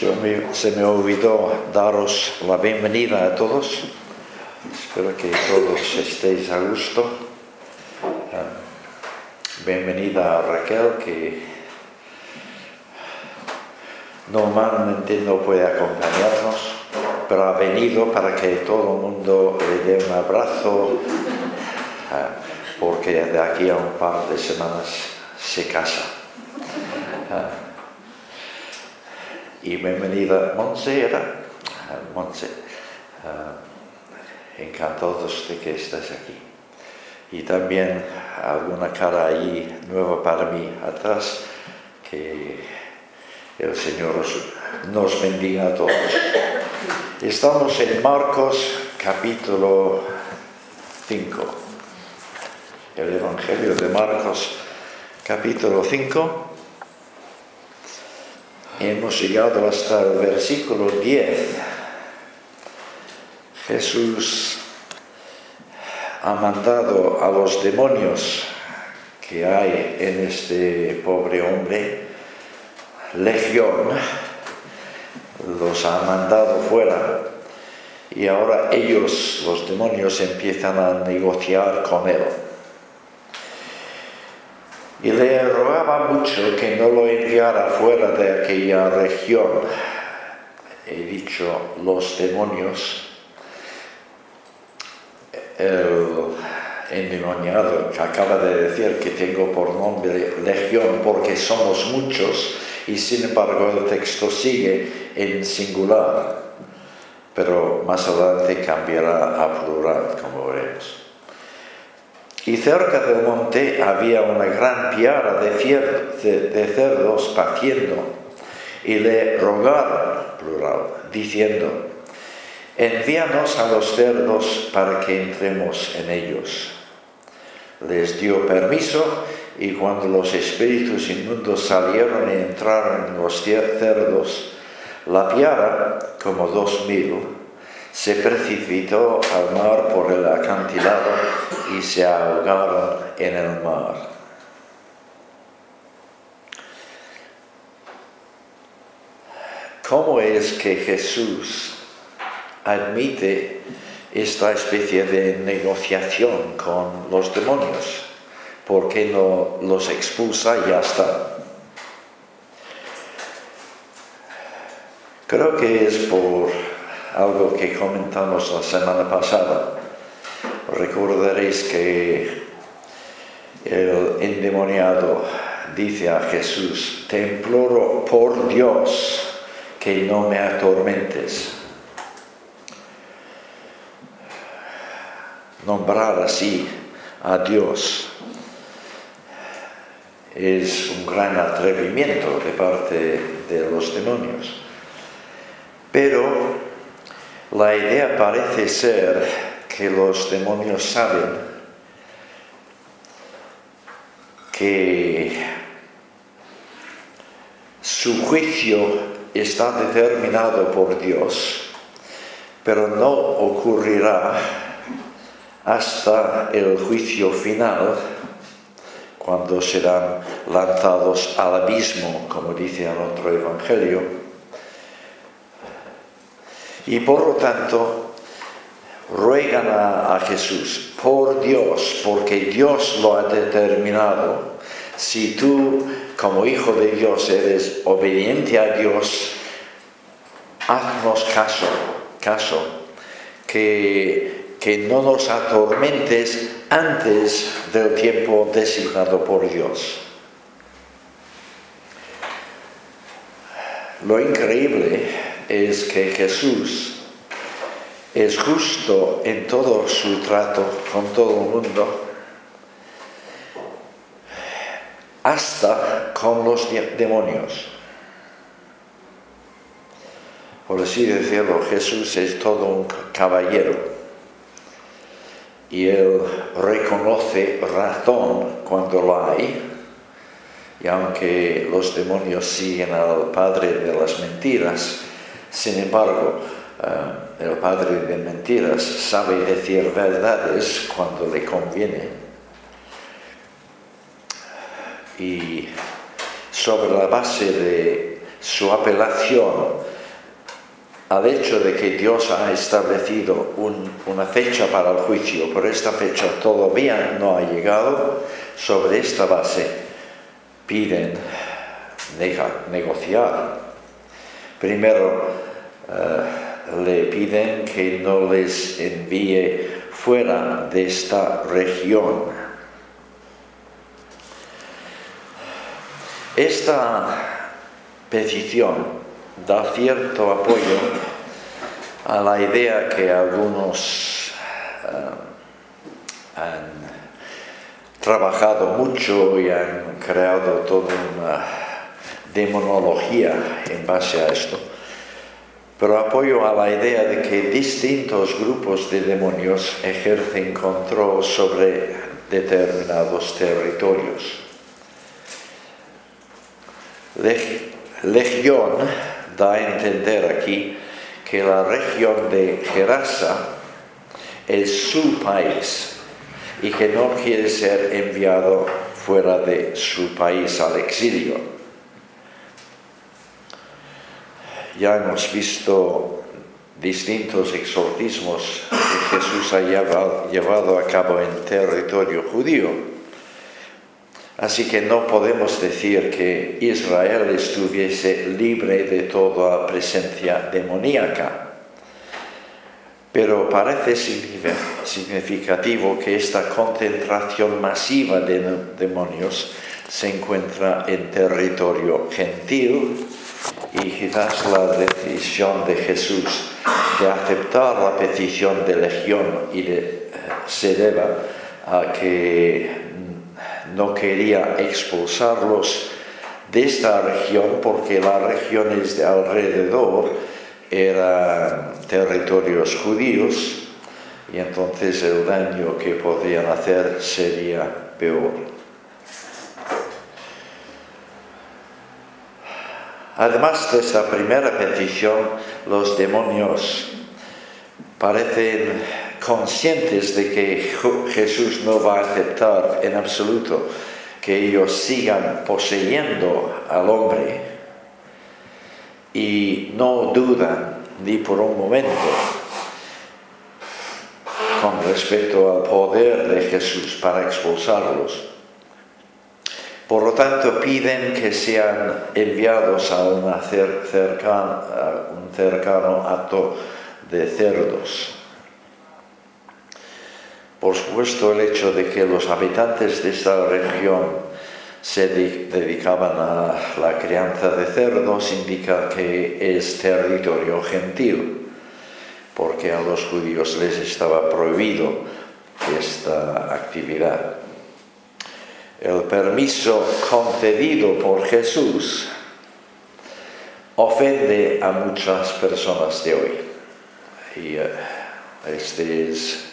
Se me, olvidó daros la bienvenida a todos. Espero que todos estéis a gusto. Bienvenida a Raquel, que normalmente no puede acompañarnos, pero ha venido para que todo el mundo le dé un abrazo, porque de aquí a un par de semanas se casa. Y bienvenida Monse, ¿era? Monse. encantados de que estés aquí. Y también alguna cara ahí nueva para mí atrás, que el Señor nos bendiga a todos. Estamos en Marcos capítulo 5. El Evangelio de Marcos capítulo 5. Hemos llegado hasta el versículo 10. Jesús ha mandado a los demonios que hay en este pobre hombre legión, los ha mandado fuera y ahora ellos, los demonios, empiezan a negociar con él. Y le rogaba mucho que no lo enviara fuera de aquella región. He dicho los demonios, el endemoniado acaba de decir que tengo por nombre legión porque somos muchos, y sin embargo el texto sigue en singular, pero más adelante cambiará a plural, como veremos. Y cerca del monte había una gran piara de, cerdos paciendo, y le rogaron, plural, diciendo, envíanos a los cerdos para que entremos en ellos. Les dio permiso y cuando los espíritus inmundos salieron y entraron en los cerdos, la piara, como dos mil, se precipitó al mar por el acantilado y se ahogaron en el mar. ¿Cómo es que Jesús admite esta especie de negociación con los demonios? ¿por qué no los expulsa y ya está? Creo que es por algo que comentamos la semana pasada. Recordaréis que el endemoniado dice a Jesús, te imploro por Dios que no me atormentes. Nombrar así a Dios es un gran atrevimiento de parte de los demonios. Pero la idea parece ser que los demonios saben que su juicio está determinado por Dios, pero no ocurrirá hasta el juicio final cuando serán lanzados al abismo, como dice en otro evangelio. Y por lo tanto, ruegan a, Jesús, por Dios, porque Dios lo ha determinado, si tú como hijo de Dios eres obediente a Dios, haznos caso, caso, que que no nos atormentes antes del tiempo designado por Dios. Lo increíble es que Jesús es justo en todo su trato con todo el mundo, hasta con los demonios. Por así decirlo, Jesús es todo un caballero y él reconoce razón cuando la hay, y aunque los demonios siguen al padre de las mentiras, sin embargo, eh, el padre de mentiras sabe decir verdades cuando le conviene. Y sobre la base de su apelación al hecho de que Dios ha establecido una fecha para el juicio, pero esta fecha todavía no ha llegado, sobre esta base piden negociar. Primero eh, le piden que no les envíe fuera de esta región. Esta petición da cierto apoyo a la idea que algunos eh, han trabajado mucho y han creado toda una demonología en base a esto. Pero apoyo a la idea de que distintos grupos de demonios ejercen control sobre determinados territorios. Legión da a entender aquí que la región de Gerasa es su país y que no quiere ser enviado fuera de su país al exilio. Ya hemos visto distintos exorcismos que Jesús ha llevado, a cabo en territorio judío Así que no podemos decir que Israel estuviese libre de toda presencia demoníaca. Pero parece significativo que esta concentración masiva de demonios se encuentra en territorio gentil y quizás la decisión de Jesús de aceptar la petición de legión y de, eh, se deba a que no quería expulsarlos de esta región porque las regiones de alrededor eran territorios judíos y entonces el daño que podían hacer sería peor. Además de esta primera petición, los demonios parecen conscientes de que Jesús no va a aceptar en absoluto que ellos sigan poseyendo al hombre y no dudan ni por un momento con respecto al poder de Jesús para expulsarlos. Por lo tanto, piden que sean enviados a, un cercano acto de cerdos. Por supuesto, el hecho de que los habitantes de esta región se dedicaban a la crianza de cerdos indica que es territorio gentil, porque a los judíos les estaba prohibido esta actividad. El permiso concedido por Jesús ofende a muchas personas de hoy. Y eh, este es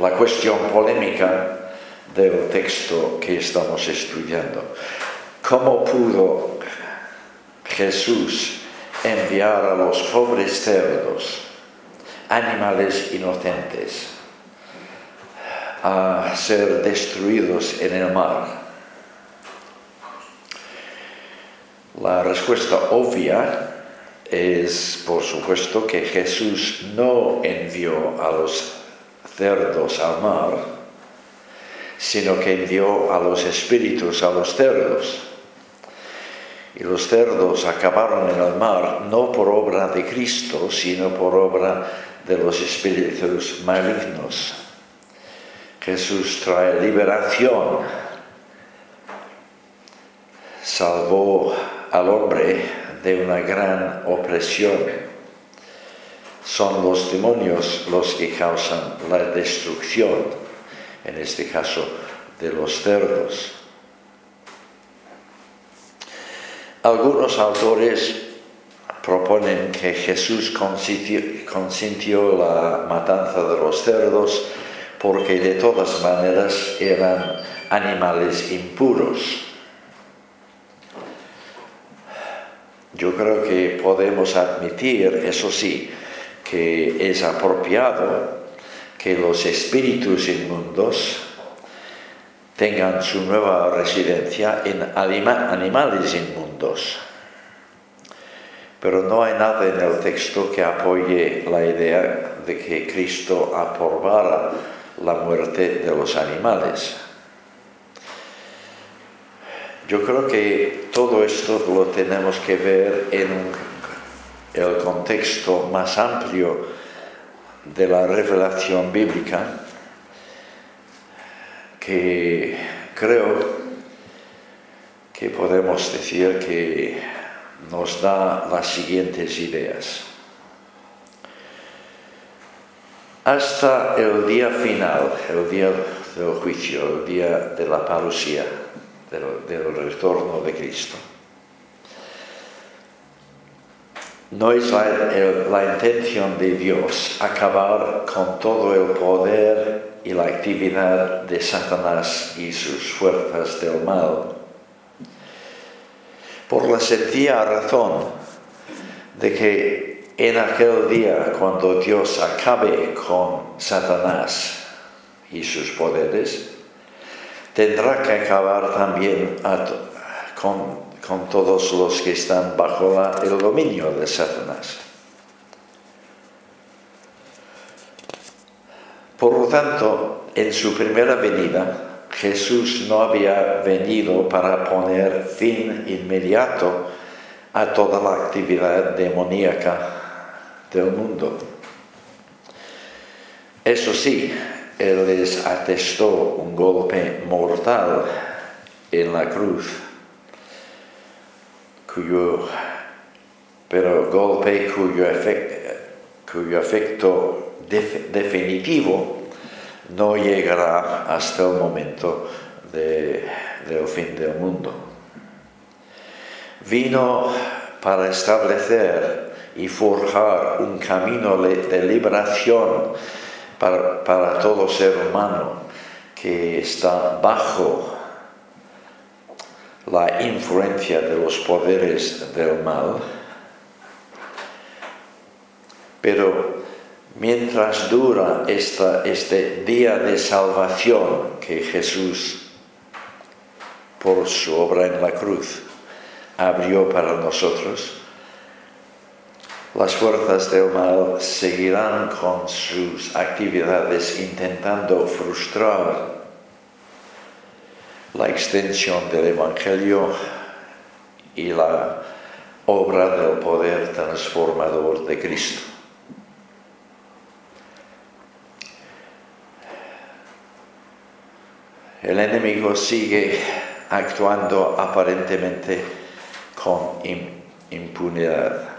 la cuestión polémica del texto que estamos estudiando. ¿Cómo pudo Jesús enviar a los pobres cerdos, animales inocentes, a ser destruidos en el mar? La respuesta obvia es, por supuesto, que Jesús no envió a los cerdos al mar, sino que envió a los espíritus a los cerdos. Y los cerdos acabaron en el mar no por obra de Cristo, sino por obra de los espíritus malignos. Jesús trae liberación, salvó al hombre de una gran opresión son los demonios los que causan la destrucción, en este caso de los cerdos. Algunos autores proponen que Jesús consintió, la matanza de los cerdos porque de todas maneras eran animales impuros. Yo creo que podemos admitir, eso sí, que es apropiado que los espíritus inmundos tengan su nueva residencia en animales inmundos. pero no hay nada en el texto que apoye la idea de que Cristo aprobara la muerte de los animales. Yo creo que todo esto lo tenemos que ver en el contexto más amplio de la revelación bíblica, que creo que podemos decir que nos da las siguientes ideas. Hasta el día final, el día del juicio, el día de la parucía, del, retorno de Cristo. No es la, intención de Dios acabar con todo el poder y la actividad de Satanás y sus fuerzas del mal, por la sencilla razón de que en aquel día, cuando Dios acabe con Satanás y sus poderes, tendrá que acabar también con, todos los que están bajo el dominio de Satanás. Por lo tanto, en su primera venida, Jesús no había venido para poner fin inmediato a toda la actividad demoníaca del mundo. Eso sí, él les atestó un golpe mortal en la cruz, cuyo, pero golpe cuyo, efecto, definitivo no llegará hasta el momento del fin del mundo. Vino para establecer y forjar un camino de liberación para, todo ser humano que está bajo la influencia de los poderes del mal. Pero mientras dura este día de salvación que Jesús, por su obra en la cruz, abrió para nosotros, las fuerzas del mal seguirán con sus actividades intentando frustrar la extensión del Evangelio y la obra del poder transformador de Cristo. El enemigo sigue actuando aparentemente con impunidad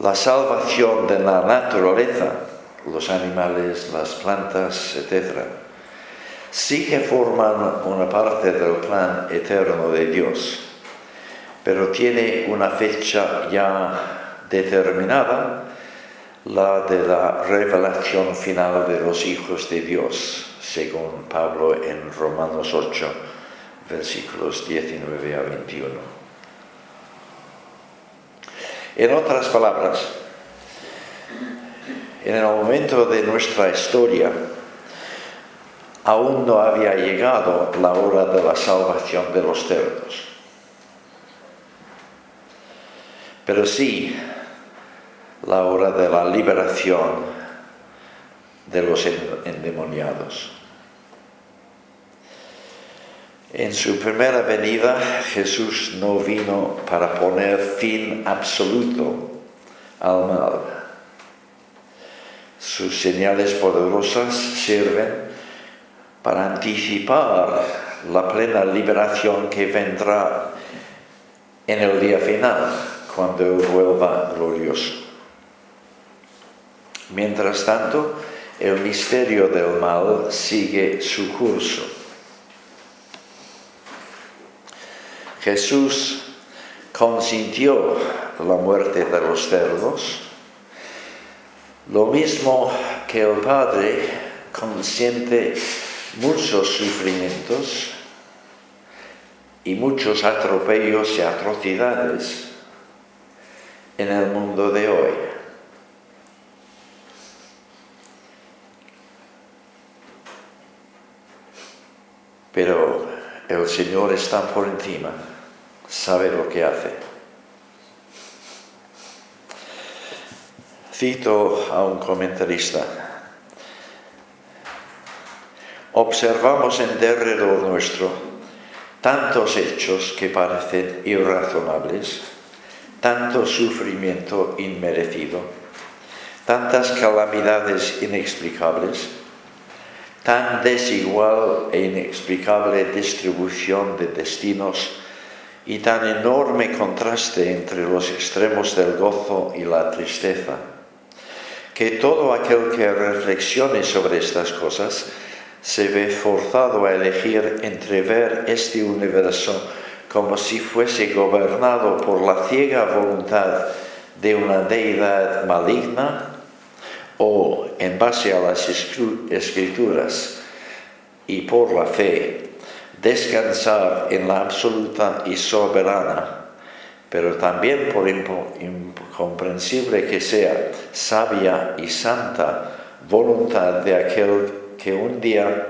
la salvación de la naturaleza, los animales, las plantas, etc., sí que forman una parte del plan eterno de Dios, pero tiene una fecha ya determinada, la de la revelación final de los hijos de Dios, según Pablo en Romanos 8, versículos 19 a 21. En otras palabras, en el momento de nuestra historia, aún no había llegado la hora de la salvación de los cerdos. Pero sí la hora de la liberación de los endemoniados. En su primera venida Jesús no vino para poner fin absoluto al mal. Sus señales poderosas sirven para anticipar la plena liberación que vendrá en el día final, cuando vuelva glorioso. Mientras tanto, el misterio del mal sigue su curso Jesús consintió la muerte de los cerdos, lo mismo que el Padre consiente muchos sufrimientos y muchos atropellos y atrocidades en el mundo de hoy. Pero el Señor está por encima sabe lo que hace. Cito a un comentarista. Observamos en derredor nuestro tantos hechos que parecen irrazonables, tanto sufrimiento inmerecido, tantas calamidades inexplicables, tan desigual e inexplicable distribución de destinos y tan enorme contraste entre los extremos del gozo y la tristeza, que todo aquel que reflexione sobre estas cosas se ve forzado a elegir entre ver este universo como si fuese gobernado por la ciega voluntad de una deidad maligna o en base a las escrituras y por la fe descansar en la absoluta y soberana, pero también por incomprensible que sea, sabia y santa voluntad de aquel que un día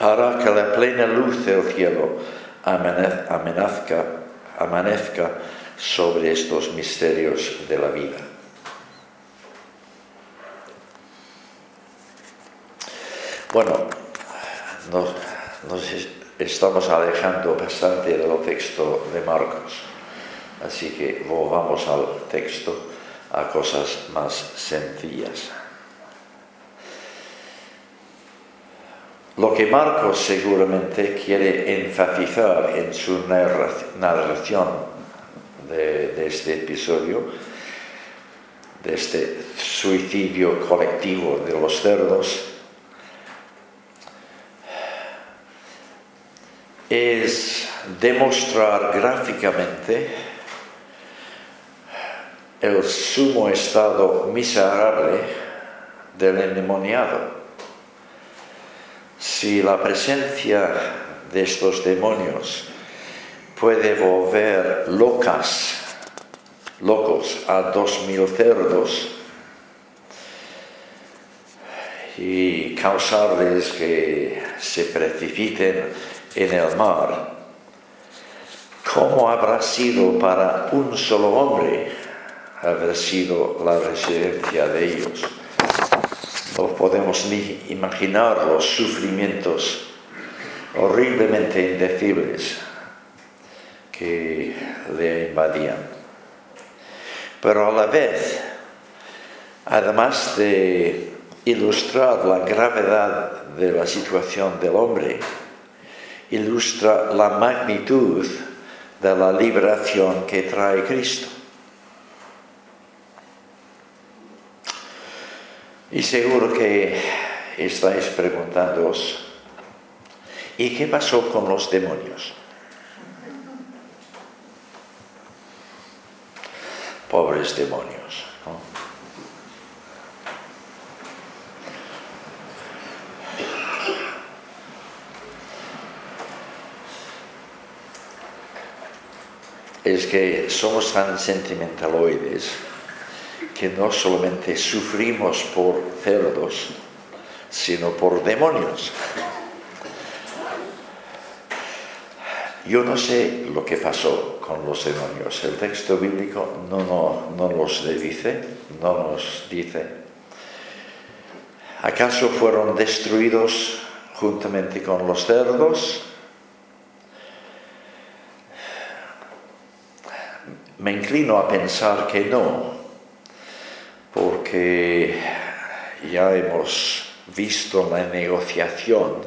hará que la plena luz del cielo amanezca, amanezca sobre estos misterios de la vida. Bueno, nos, estamos alejando bastante del texto de Marcos, así que volvamos al texto, a cosas más sencillas. Lo que Marcos seguramente quiere enfatizar en su narración de, este episodio, de este suicidio colectivo de los cerdos, es demostrar gráficamente el sumo estado miserable del endemoniado. Si la presencia de estos demonios puede volver locas, locos a dos mil cerdos y causarles que se precipiten en el mar, ¿cómo habrá sido para un solo hombre haber sido la residencia de ellos? No podemos ni imaginar los sufrimientos horriblemente indecibles que le invadían. Pero a la vez, además de ilustrar la gravedad de la situación del hombre, ilustra la magnitud de la liberación que trae Cristo. Y seguro que estáis preguntándoos, ¿y qué pasó con los demonios? Pobres demonios. Es que somos tan sentimentaloides que no solamente sufrimos por cerdos, sino por demonios. Yo no sé lo que pasó con los demonios. El texto bíblico no, no, no dice, no nos dice. ¿Acaso fueron destruidos juntamente con los cerdos? Me inclino a pensar que no, porque ya hemos visto la negociación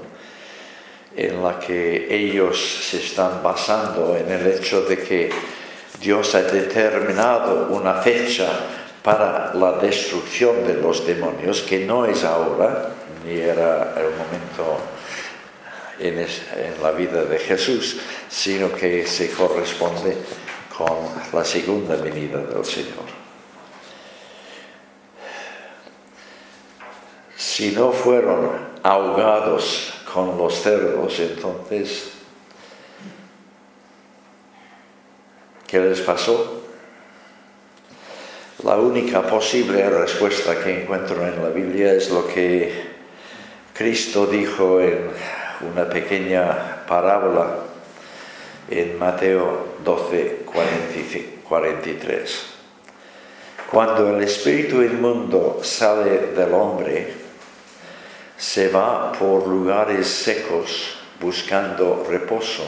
en la que ellos se están basando en el hecho de que Dios ha determinado una fecha para la destrucción de los demonios, que no es ahora, ni era el momento en, la vida de Jesús, sino que se corresponde con la segunda venida del Señor. Si no fueron ahogados con los cerdos, entonces, ¿qué les pasó? La única posible respuesta que encuentro en la Biblia es lo que Cristo dijo en una pequeña parábola en Mateo 12, 43. Cuando el espíritu inmundo sale del hombre, se va por lugares secos buscando reposo,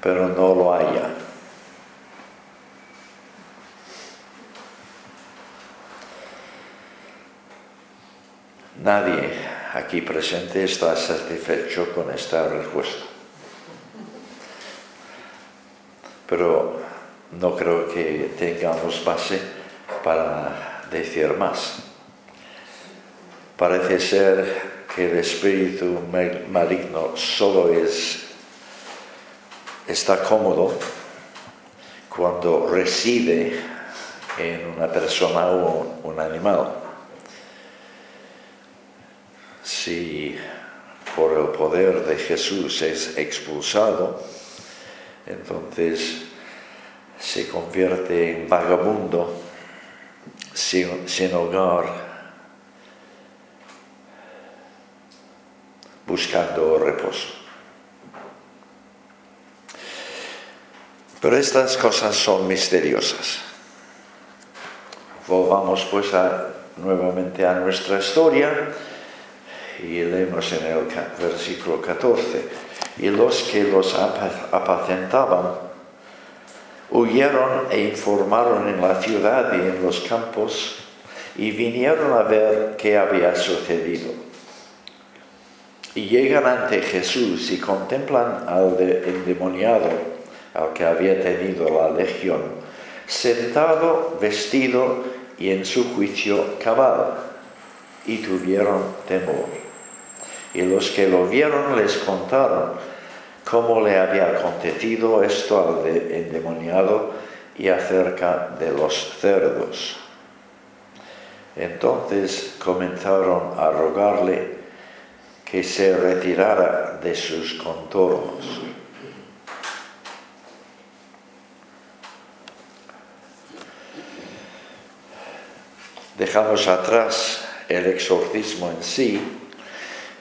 pero no lo haya. Nadie aquí presente está satisfecho con esta respuesta. Pero no creo que tengamos base para decir más. Parece ser que el espíritu maligno solo es, está cómodo cuando reside en una persona o un animal. Si por el poder de Jesús es expulsado, entonces se convierte en vagabundo sin, hogar, buscando reposo. Pero estas cosas son misteriosas. Volvamos pues nuevamente a nuestra historia y leemos en el versículo 14. Y los que los apacentaban huyeron e informaron en la ciudad y en los campos y vinieron a ver qué había sucedido. Y llegan ante Jesús y contemplan al endemoniado, al que había tenido la legión, sentado, vestido y en su juicio cabal, y tuvieron temor. Y los que lo vieron les contaron cómo le había acontecido esto al endemoniado y acerca de los cerdos. Entonces comenzaron a rogarle que se retirara de sus contornos. Dejamos atrás el exorcismo en sí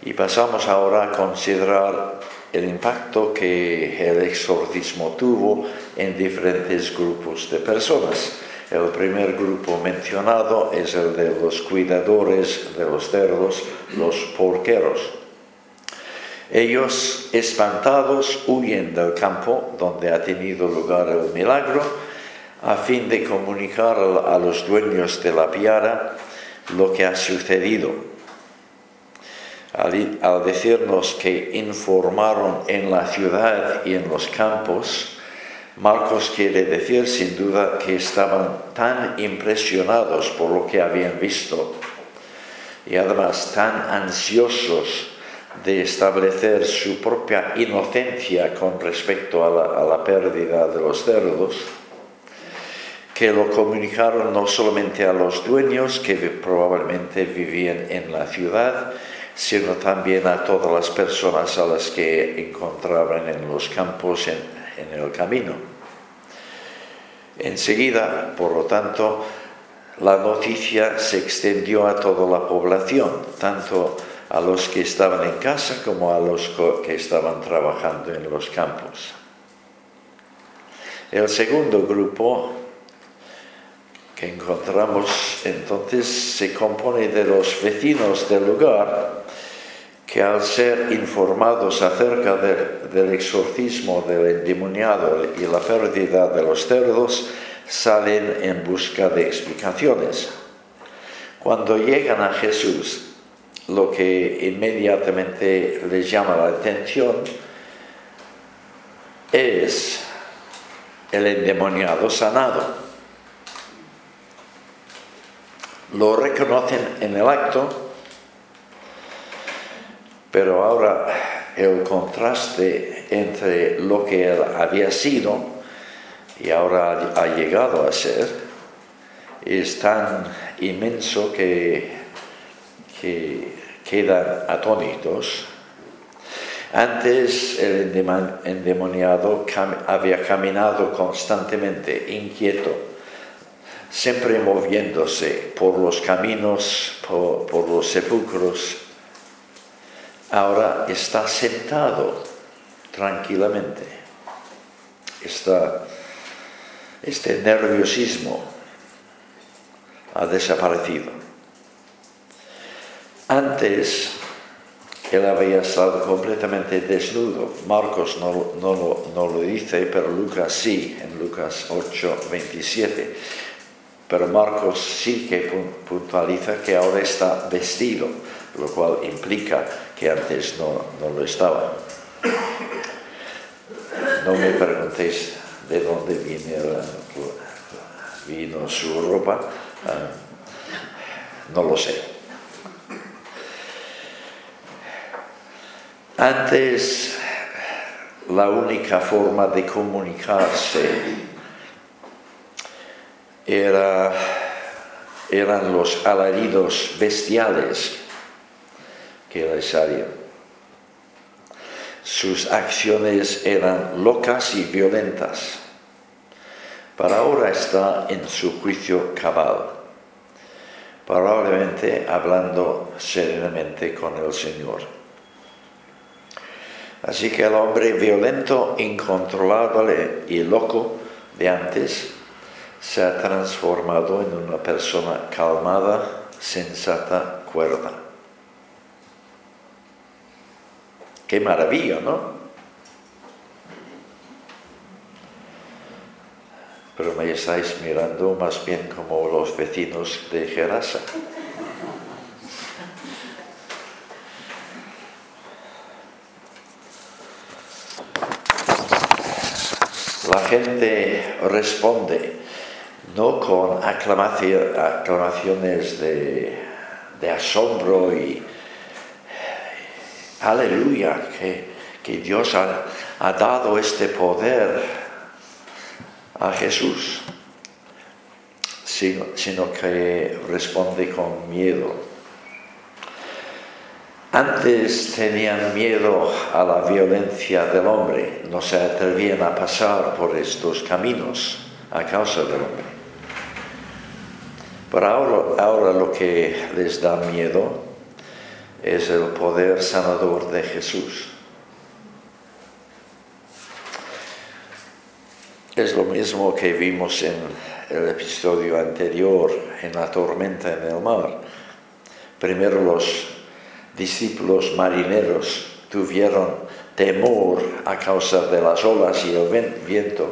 y pasamos ahora a considerar el impacto que el exorcismo tuvo en diferentes grupos de personas. El primer grupo mencionado es el de los cuidadores de los cerdos, los porqueros. Ellos, espantados, huyen del campo donde ha tenido lugar el milagro, a fin de comunicar a los dueños de la piara lo que ha sucedido al, decirnos que informaron en la ciudad y en los campos, Marcos quiere decir sin duda que estaban tan impresionados por lo que habían visto y además tan ansiosos de establecer su propia inocencia con respecto a la, a la, pérdida de los cerdos, que lo comunicaron no solamente a los dueños que probablemente vivían en la ciudad, sino también a todas las personas a las que encontraban en los campos en, el camino. Enseguida, por lo tanto, la noticia se extendió a toda la población, tanto a los que estaban en casa como a los que estaban trabajando en los campos. El segundo grupo que encontramos entonces se compone de los vecinos del lugar que al ser informados acerca del exorcismo del endemoniado y la pérdida de los cerdos, salen en busca de explicaciones. Cuando llegan a Jesús, lo que inmediatamente les llama la atención es el endemoniado sanado. Lo reconocen en el acto pero ahora el contraste entre lo que él había sido y ahora ha llegado a ser es tan inmenso que, quedan atónitos. Antes el endemoniado había caminado constantemente, inquieto, siempre moviéndose por los caminos, por los sepulcros ahora está sentado tranquilamente. este nerviosismo ha desaparecido. Antes él había estado completamente desnudo. Marcos no, no, lo dice, pero Lucas sí, en Lucas 8, 27. Pero Marcos sí que puntualiza que ahora está vestido, lo cual implica que antes no, no lo estaba. No me preguntéis de dónde viene vino su ropa, ah, no lo sé. Antes la única forma de comunicarse era, eran los alaridos bestiales que les harían. Sus acciones eran locas y violentas. Para ahora está en su juicio cabal, probablemente hablando serenamente con el Señor. Así que el hombre violento, incontrolable y loco de antes se ha transformado en una persona calmada, sensata, cuerda. Qué maravilla, ¿no? Pero me estáis mirando más bien como los vecinos de Gerasa. La gente responde no con aclamaciones de, de asombro y aleluya, que, Dios ha, dado este poder a Jesús, sino, sino que responde con miedo. Antes tenían miedo a la violencia del hombre, no se atrevían a pasar por estos caminos a causa del hombre. Pero ahora, ahora lo que les da miedo es el poder sanador de Jesús. Es lo mismo que vimos en el episodio anterior, en la tormenta en el mar. Primero los discípulos marineros tuvieron temor a causa de las olas y el viento,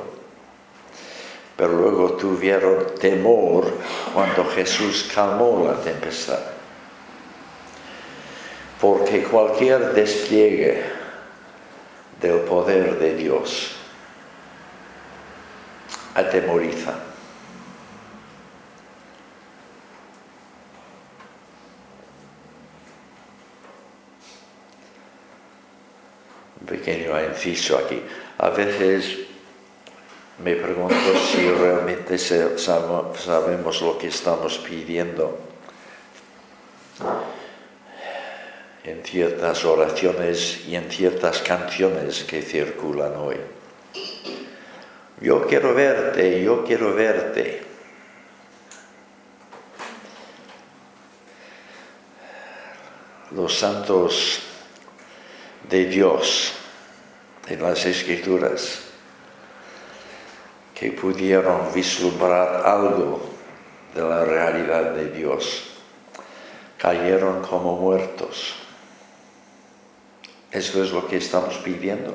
pero luego tuvieron temor cuando Jesús calmó la tempestad porque cualquier despliegue del poder de Dios atemoriza. Un pequeño inciso aquí. A veces me pregunto si realmente sabemos lo que estamos pidiendo en ciertas oraciones y en ciertas canciones que circulan hoy. Yo quiero verte, yo quiero verte. Los santos de Dios en las escrituras que pudieron vislumbrar algo de la realidad de Dios, cayeron como muertos eso es lo que estamos pidiendo.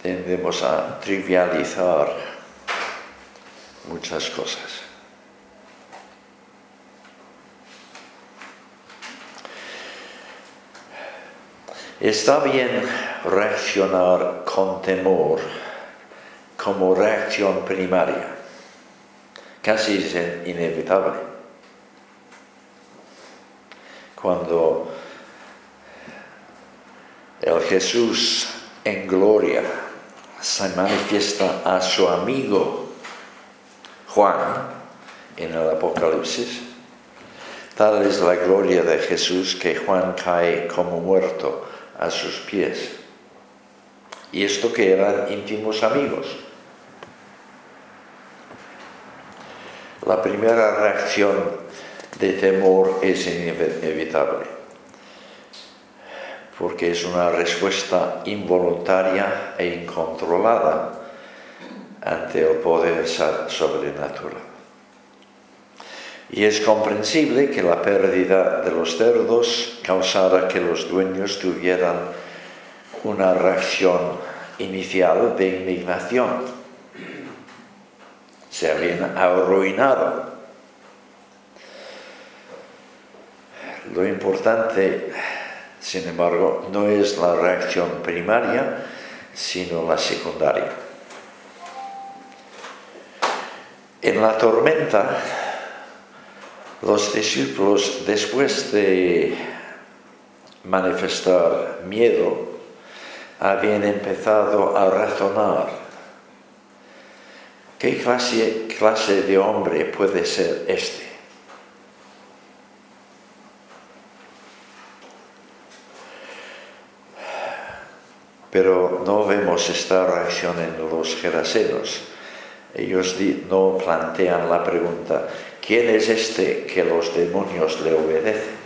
Tendemos a trivializar muchas cosas. Está bien reaccionar con temor como reacción primaria, casi es inevitable cuando el Jesús en gloria se manifiesta a su amigo Juan en el Apocalipsis. Tal es la gloria de Jesús que Juan cae como muerto a sus pies. Y esto que eran íntimos amigos. La primera reacción de temor es inevitable, porque es una respuesta involuntaria e incontrolada ante el poder sobrenatural. Y es comprensible que la pérdida de los cerdos causara que los dueños tuvieran una reacción inicial de indignación. Se habían arruinado. Lo importante, sin embargo, no es la reacción primaria, sino la secundaria. En la tormenta, los discípulos, después de manifestar miedo, habían empezado a razonar. ¿Qué clase, clase de hombre puede ser este? Pero no vemos esta reacción en los gerasenos. Ellos no plantean la pregunta, ¿quién es este que los demonios le obedecen?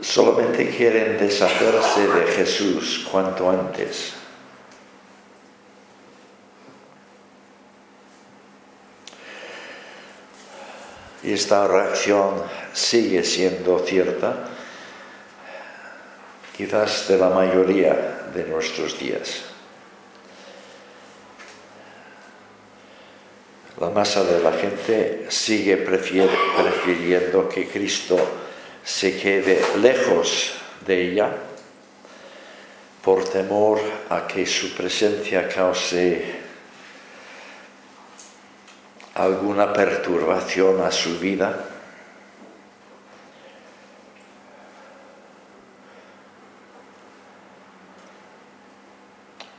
Solamente quieren deshacerse de Jesús cuanto antes. Y esta reacción sigue siendo cierta quizás de la mayoría de nuestros días. La masa de la gente sigue prefiriendo que Cristo se quede lejos de ella por temor a que su presencia cause alguna perturbación a su vida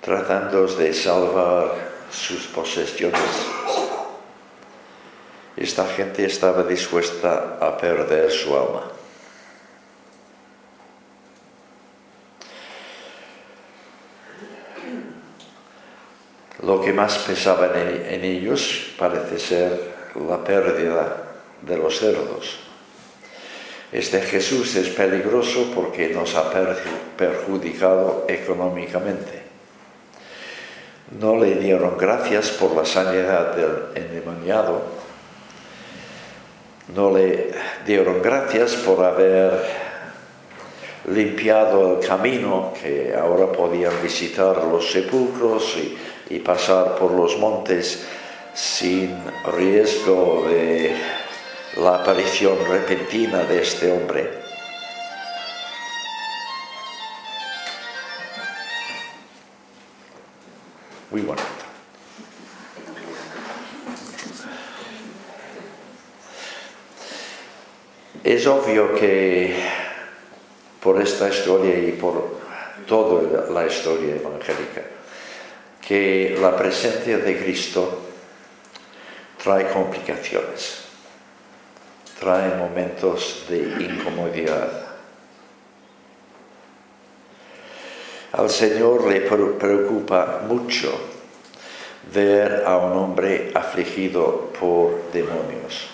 tratando de salvar sus posesiones. Esta gente estaba dispuesta a perder su alma. Lo que más pesaba en, ellos parece ser la pérdida de los cerdos. Este Jesús es peligroso porque nos ha perjudicado económicamente no le dieron gracias por la sanidad del endemoniado, no le dieron gracias por haber limpiado el camino, que ahora podían visitar los sepulcros y, y pasar por los montes sin riesgo de la aparición repentina de este hombre. Muy bonito. Es obvio que por esta historia y por toda la historia evangélica, que la presencia de Cristo trae complicaciones, trae momentos de incomodidad Al Señor le preocupa mucho ver a un hombre afligido por demonios.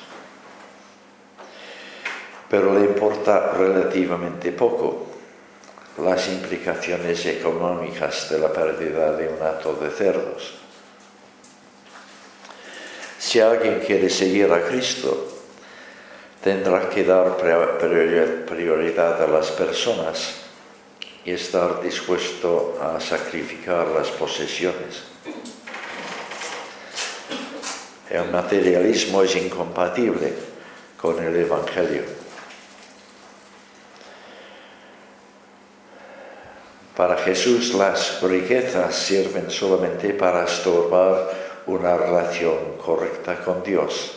Pero le importa relativamente poco las implicaciones económicas de la pérdida de un hato de cerdos. Si alguien quiere seguir a Cristo, tendrá que dar prioridad a las personas y estar dispuesto a sacrificar las posesiones. El materialismo es incompatible con el Evangelio. Para Jesús las riquezas sirven solamente para estorbar una relación correcta con Dios.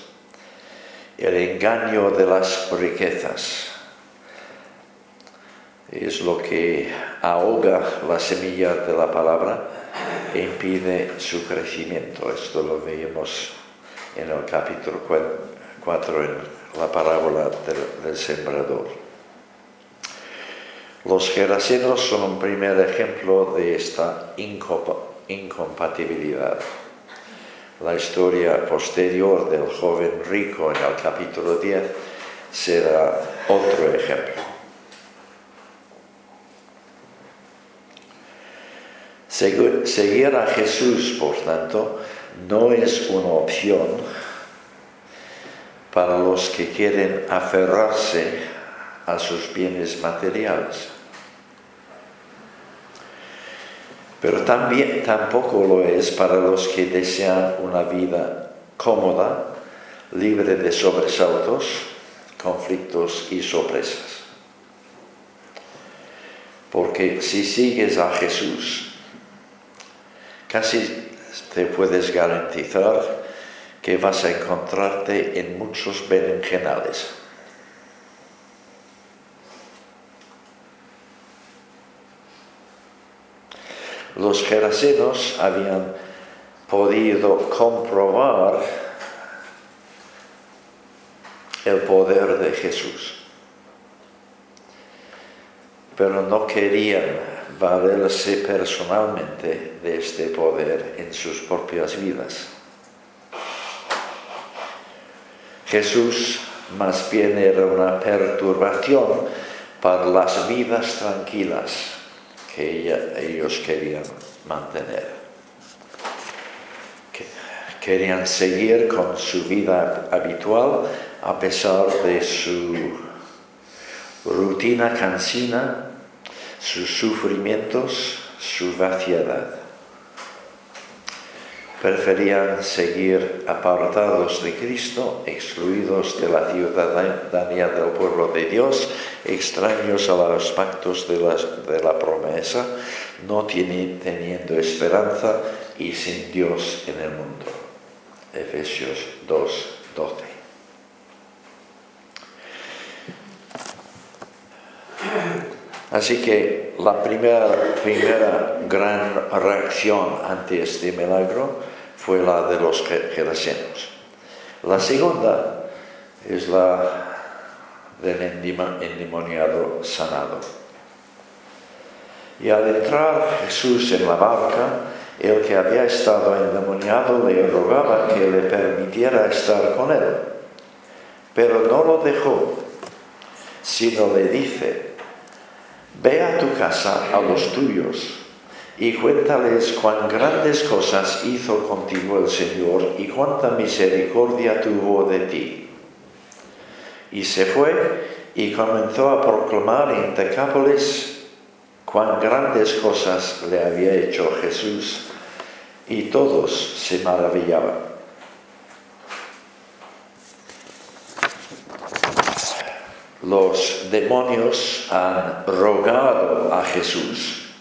El engaño de las riquezas es lo que ahoga la semilla de la palabra e impide su crecimiento. Esto lo veíamos en el capítulo 4, en la parábola del, sembrador. Los gerasenos son un primer ejemplo de esta incompatibilidad. La historia posterior del joven rico en el capítulo 10 será otro ejemplo. Seguir a Jesús, por tanto, no es una opción para los que quieren aferrarse a sus bienes materiales. Pero también tampoco lo es para los que desean una vida cómoda, libre de sobresaltos, conflictos y sorpresas. Porque si sigues a Jesús, casi te puedes garantizar que vas a encontrarte en muchos berenjenales. Los gerasenos habían podido comprobar el poder de Jesús, pero no querían valerse personalmente de este poder en sus propias vidas. Jesús más bien era una perturbación para las vidas tranquilas que ellos querían mantener. Querían seguir con su vida habitual a pesar de su rutina cansina sus sufrimientos, su vaciedad. Preferían seguir apartados de Cristo, excluidos de la ciudadanía del pueblo de Dios, extraños a los pactos de la, promesa, no teniendo esperanza y sin Dios en el mundo. Efesios 2, 12. Así que la primera, primera gran reacción ante este milagro fue la de los gerasenos. La segunda es la del endemoniado sanado. Y al entrar Jesús en la barca, el que había estado endemoniado le rogaba que le permitiera estar con él. Pero no lo dejó, sino le dice, Ve a tu casa a los tuyos y cuéntales cuán grandes cosas hizo contigo el Señor y cuánta misericordia tuvo de ti. Y se fue y comenzó a proclamar en Decápolis cuán grandes cosas le había hecho Jesús y todos se maravillaban. los demonios han rogado a Jesús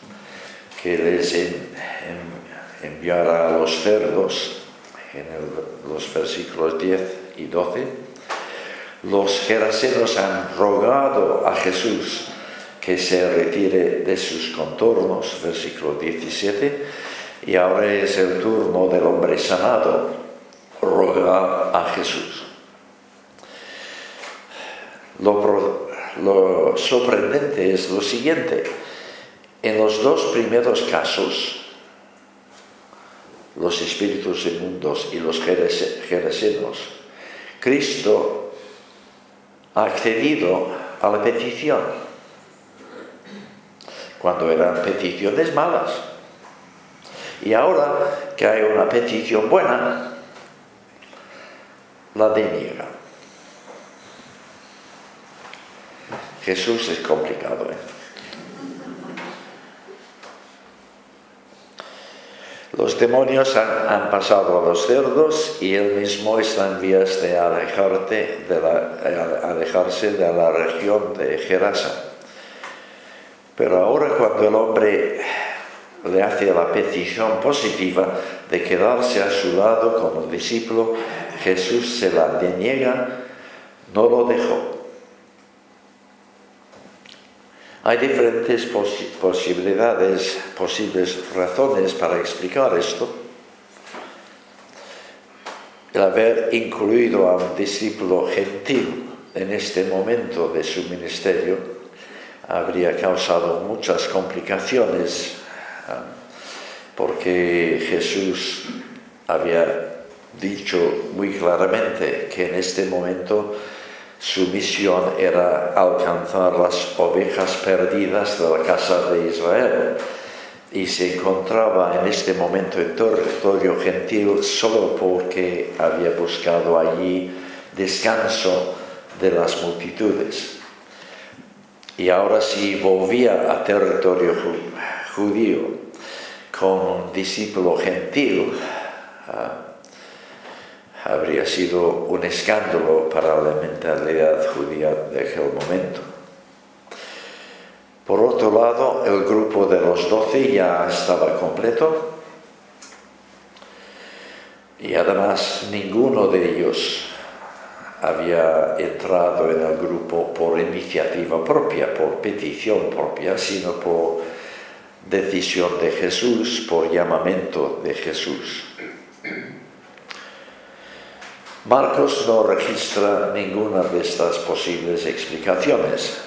que les enviara a los cerdos, en los versículos 10 y 12. Los gerasenos han rogado a Jesús que se retire de sus contornos, versículo 17, y ahora es el turno del hombre sanado, rogar a Jesús. Lo, sorprendente es lo siguiente. En los dos primeros casos, los espíritus inmundos y los jeresenos, Cristo accedido a la petición, cuando eran peticiones malas. Y ahora que hay una petición buena, la deniega. Jesús es complicado. ¿eh? Los demonios han, pasado a los cerdos y él mismo está en vías de, alejarse de la región de Gerasa. Pero ahora cuando el hombre le hace la petición positiva de quedarse a su lado como discípulo, Jesús se la deniega, no lo dejó. Hay diferentes posibilidades, posibles razones para explicar esto. El haber incluido a un discípulo gentil en este momento de su ministerio habría causado muchas complicaciones ah, porque Jesús había dicho muy claramente que en este momento su misión era alcanzar las ovejas perdidas de la casa de Israel. y se encontraba en este momento en territorio gentil solo porque había buscado allí descanso de las multitudes. Y ahora si volvía a territorio judío con un discípulo gentil, ah, habría sido un escándalo para la mentalidad judía de aquel momento. Por otro lado, el grupo de los doce ya estaba completo y además ninguno de ellos había entrado en el grupo por iniciativa propia, por petición propia, sino por decisión de Jesús, por llamamiento de Jesús. Marcos no registra ninguna de estas posibles explicaciones.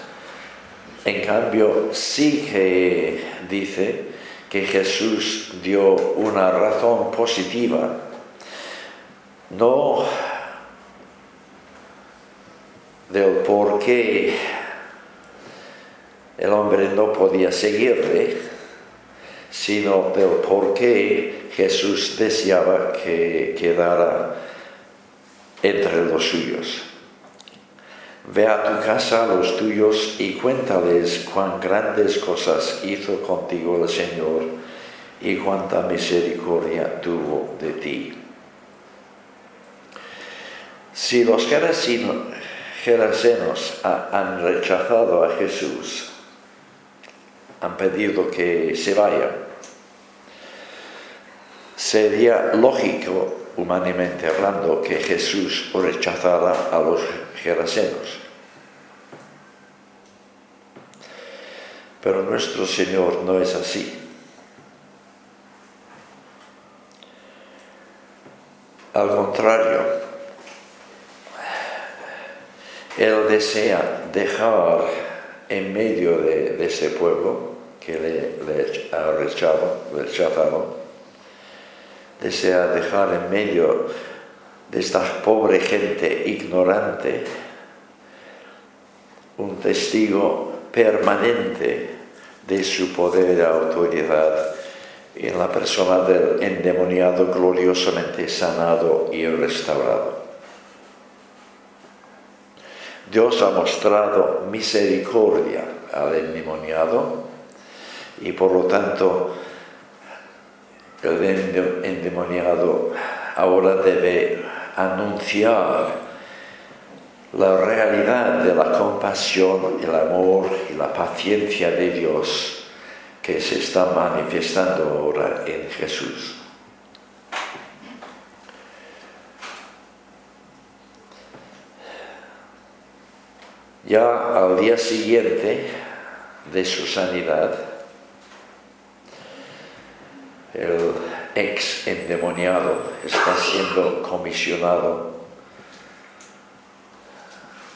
En cambio, sí que dice que Jesús dio una razón positiva, no del por qué el hombre no podía seguirle, sino del por qué Jesús deseaba que quedara entre los suyos. Ve a tu casa los tuyos y cuéntales cuán grandes cosas hizo contigo el Señor y cuánta misericordia tuvo de ti. Si los gerasenos han rechazado a Jesús, han pedido que se vaya, sería lógico humanamente hablando, que Jesús rechazara a los gerasenos. Pero nuestro Señor no es así. Al contrario, Él desea dejar en medio de, ese pueblo que le, ha rechazado desea dejar en medio de esta pobre gente ignorante un testigo permanente de su poder y autoridad en la persona del endemoniado gloriosamente sanado y restaurado. Dios ha mostrado misericordia al endemoniado y por lo tanto el endemoniado ahora debe anunciar la realidad de la compasión, el amor y la paciencia de Dios que se está manifestando ahora en Jesús. Ya al día siguiente de su sanidad, el ex endemoniado está siendo comisionado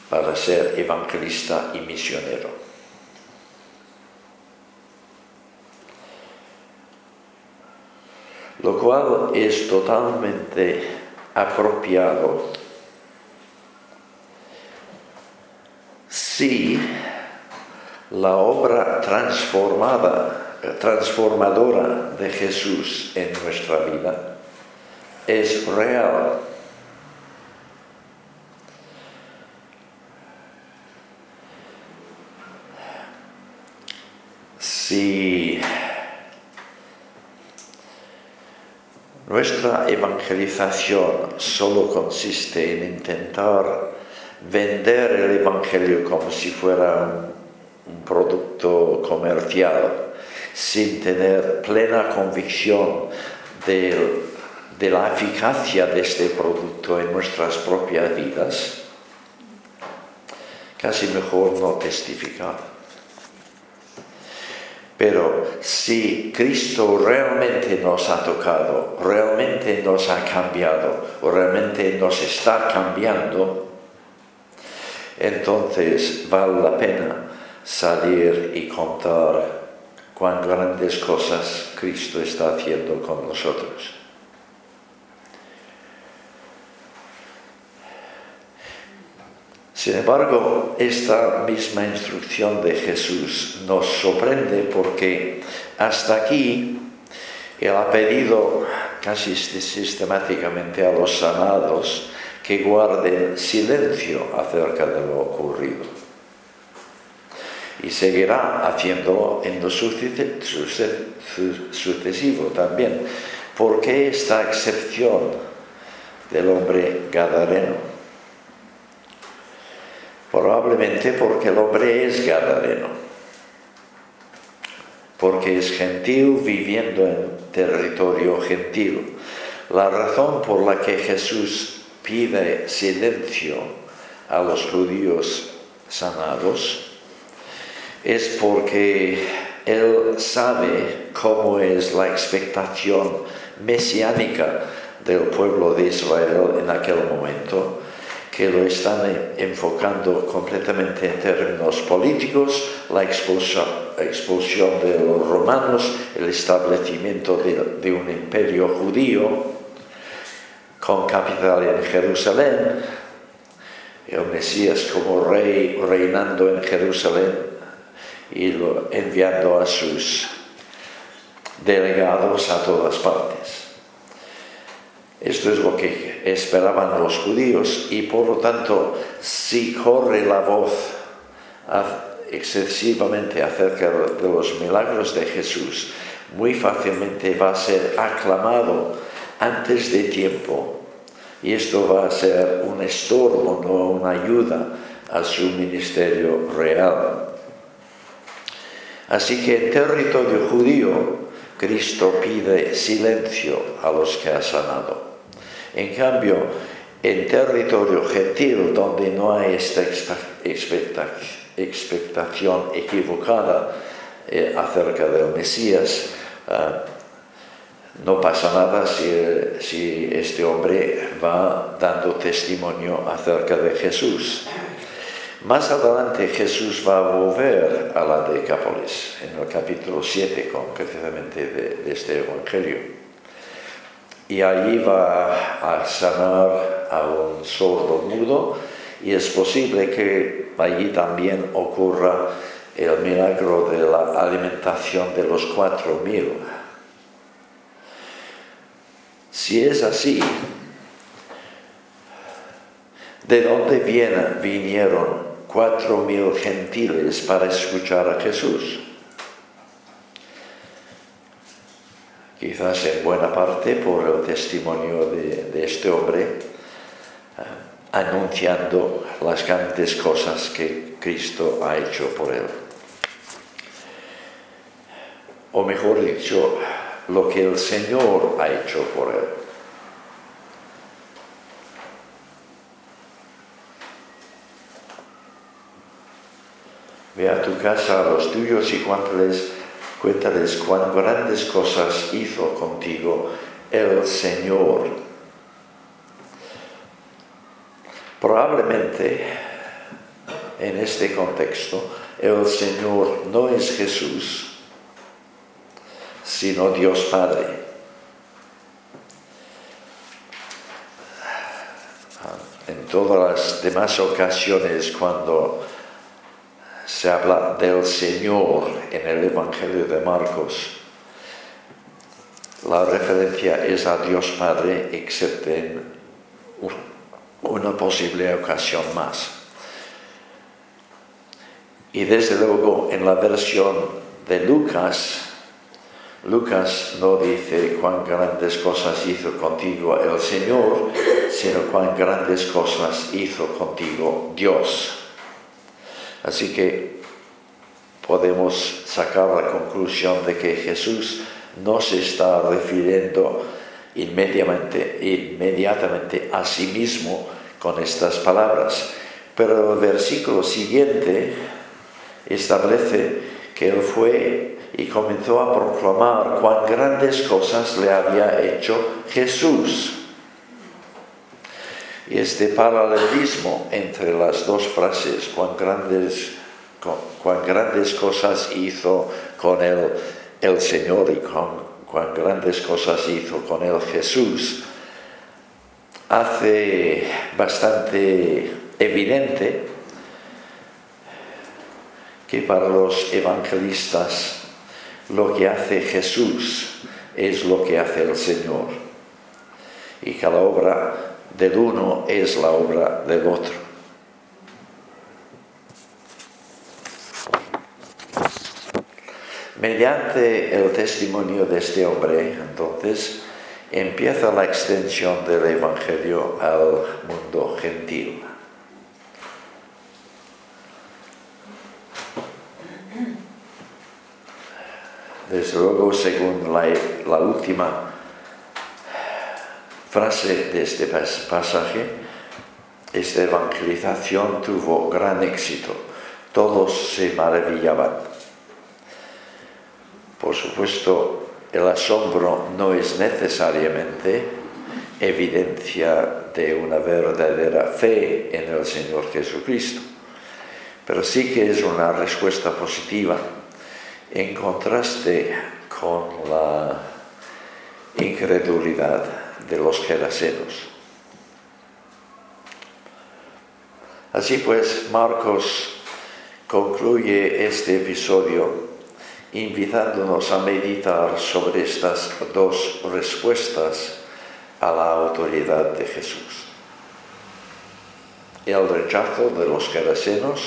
para ser evangelista y misionero. Lo cual es totalmente apropiado si la obra transformada transformadora de Jesús en nuestra vida es real. Si nuestra evangelización solo consiste en intentar vender el Evangelio como si fuera un, producto comercial, sin tener plena convicción de, la eficacia de este producto en nuestras propias vidas, casi mejor no testificar. Pero si Cristo realmente nos ha tocado, realmente nos ha cambiado o realmente nos está cambiando, entonces vale la pena salir y contar cuán grandes cosas Cristo está haciendo con nosotros. Sin embargo, esta misma instrucción de Jesús nos sorprende porque hasta aquí Él ha pedido casi sistemáticamente a los sanados que guarden silencio acerca de lo ocurrido. Y seguirá haciéndolo en lo sucesivo también. ¿Por qué esta excepción del hombre gadareno? Probablemente porque el hombre es gadareno, porque es gentil viviendo en territorio gentil. La razón por la que Jesús pide silencio a los judíos sanados es porque Él sabe cómo es la expectación mesiánica del pueblo de Israel en aquel momento, que lo están enfocando completamente en términos políticos, la expulsión, de los romanos, el establecimiento de un imperio judío con capital en Jerusalén, el Mesías como rey reinando en Jerusalén y enviando a sus delegados a todas partes. Esto es lo que esperaban los judíos y por lo tanto si corre la voz excesivamente acerca de los milagros de Jesús, muy fácilmente va a ser aclamado antes de tiempo y esto va a ser un estorbo, no una ayuda a su ministerio real. Así que en territorio judío, Cristo pide silencio a los que ha sanado. En cambio, en territorio gentil, donde no hay esta expectación equivocada eh, acerca del Mesías, ah, no pasa nada si, este hombre va dando testimonio acerca de Jesús. Más adelante Jesús va a volver a la Decápolis, en el capítulo 7 concretamente de, este Evangelio. Y allí va a sanar a un sordo mudo y es posible que allí también ocurra el milagro de la alimentación de los cuatro mil si es así, ¿de dónde vinieron cuatro mil gentiles para escuchar a Jesús? Quizás en buena parte por el testimonio de, este hombre, eh, anunciando las grandes cosas que Cristo ha hecho por él. O mejor dicho, lo que el Señor ha hecho por él. Ve a tu casa a los tuyos y cuéntales, cuéntales cuán grandes cosas hizo contigo el Señor. Probablemente en este contexto el Señor no es Jesús, sino Dios Padre. En todas las demás ocasiones cuando se habla del Señor en el Evangelio de Marcos, la referencia es a Dios Padre, excepto en una posible ocasión más. Y desde luego en la versión de Lucas, Lucas no dice cuán grandes cosas hizo contigo el Señor, sino cuán grandes cosas hizo contigo Dios. Así que podemos sacar la conclusión de que Jesús no se está refiriendo inmediatamente, a sí mismo con estas palabras. Pero el versículo siguiente establece que Él fue y comenzó a proclamar cuán grandes cosas le había hecho Jesús. Y este paralelismo entre las dos frases, cuán grandes, grandes cosas hizo con él el Señor y cuán grandes cosas hizo con él Jesús, hace bastante evidente que para los evangelistas lo que hace Jesús es lo que hace el Señor. Y cada obra del uno es la obra del otro. Mediante el testimonio de este hombre, entonces, empieza la extensión del Evangelio al mundo gentil. Desde luego, según la, última frase de este pasaje, esta evangelización tuvo gran éxito. Todos se maravillaban. Por supuesto, el asombro no es necesariamente evidencia de una verdadera fe en el Señor Jesucristo, pero sí que es una respuesta positiva en contraste con la incredulidad de los gerasenos. Así pues, Marcos concluye este episodio invitándonos a meditar sobre estas dos respuestas a la autoridad de Jesús. El rechazo de los gerasenos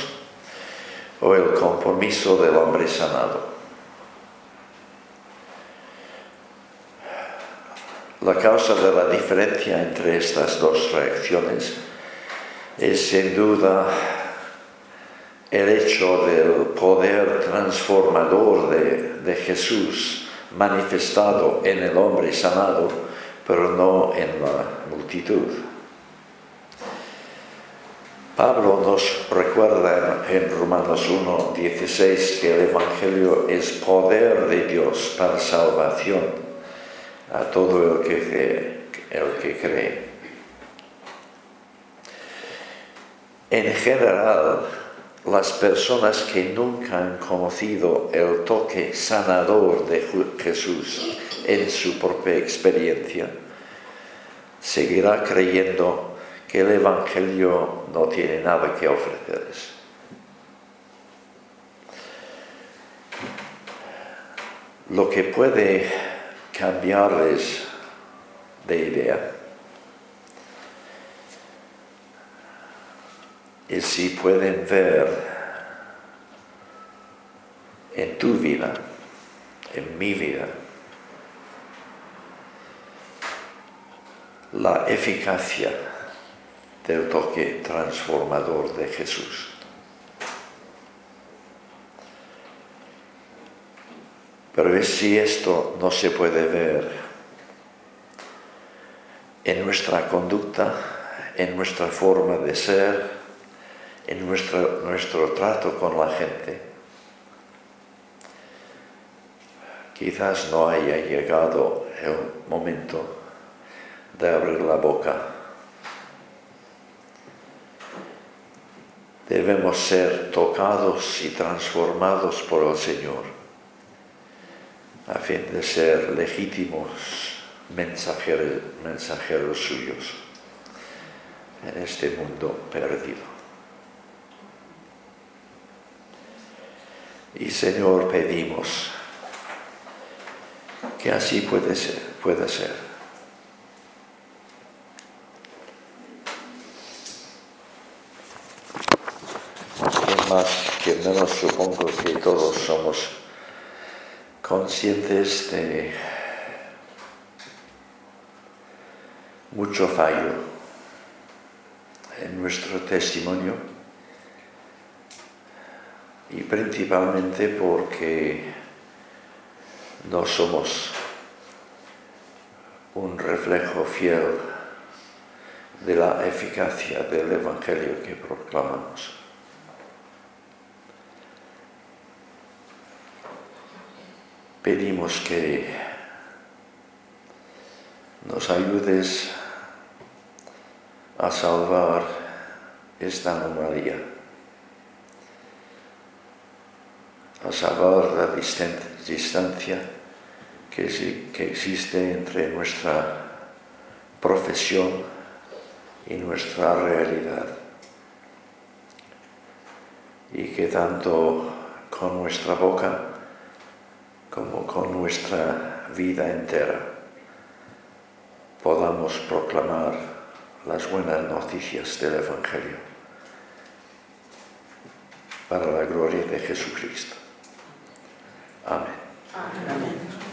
o el compromiso del hombre sanado. La causa de la diferencia entre estas dos reacciones es sin duda el hecho del poder transformador de, Jesús manifestado en el hombre sanado, pero no en la multitud. Pablo nos recuerda en, Romanos 1, 16 que el Evangelio es poder de Dios para salvación a todo el que, el que cree. En general, las personas que nunca han conocido el toque sanador de Jesús en su propia experiencia, seguirá creyendo que el Evangelio no tiene nada que ofrecerles. Lo que puede cambiarles de idea y si pueden ver en tu vida, en mi vida, la eficacia del toque transformador de Jesús. Pero si esto no se puede ver en nuestra conducta, en nuestra forma de ser, en nuestro, nuestro trato con la gente. Quizás no haya llegado el momento de abrir la boca. Debemos ser tocados y transformados por el Señor a fin de ser legítimos mensajeros, suyos en este mundo perdido. Y Señor, pedimos que así puede ser, pueda ser. Más que menos supongo que todos somos conscientes de mucho fallo en nuestro testimonio y principalmente porque no somos un reflejo fiel de la eficacia del Evangelio que proclamamos. Pedimos que nos ayudes a salvar esta anomalía. a salvar la distancia que, existe entre nuestra profesión y nuestra realidad y que tanto con nuestra boca como con nuestra vida entera podamos proclamar las buenas noticias del Evangelio para la gloria de Jesucristo. Amén.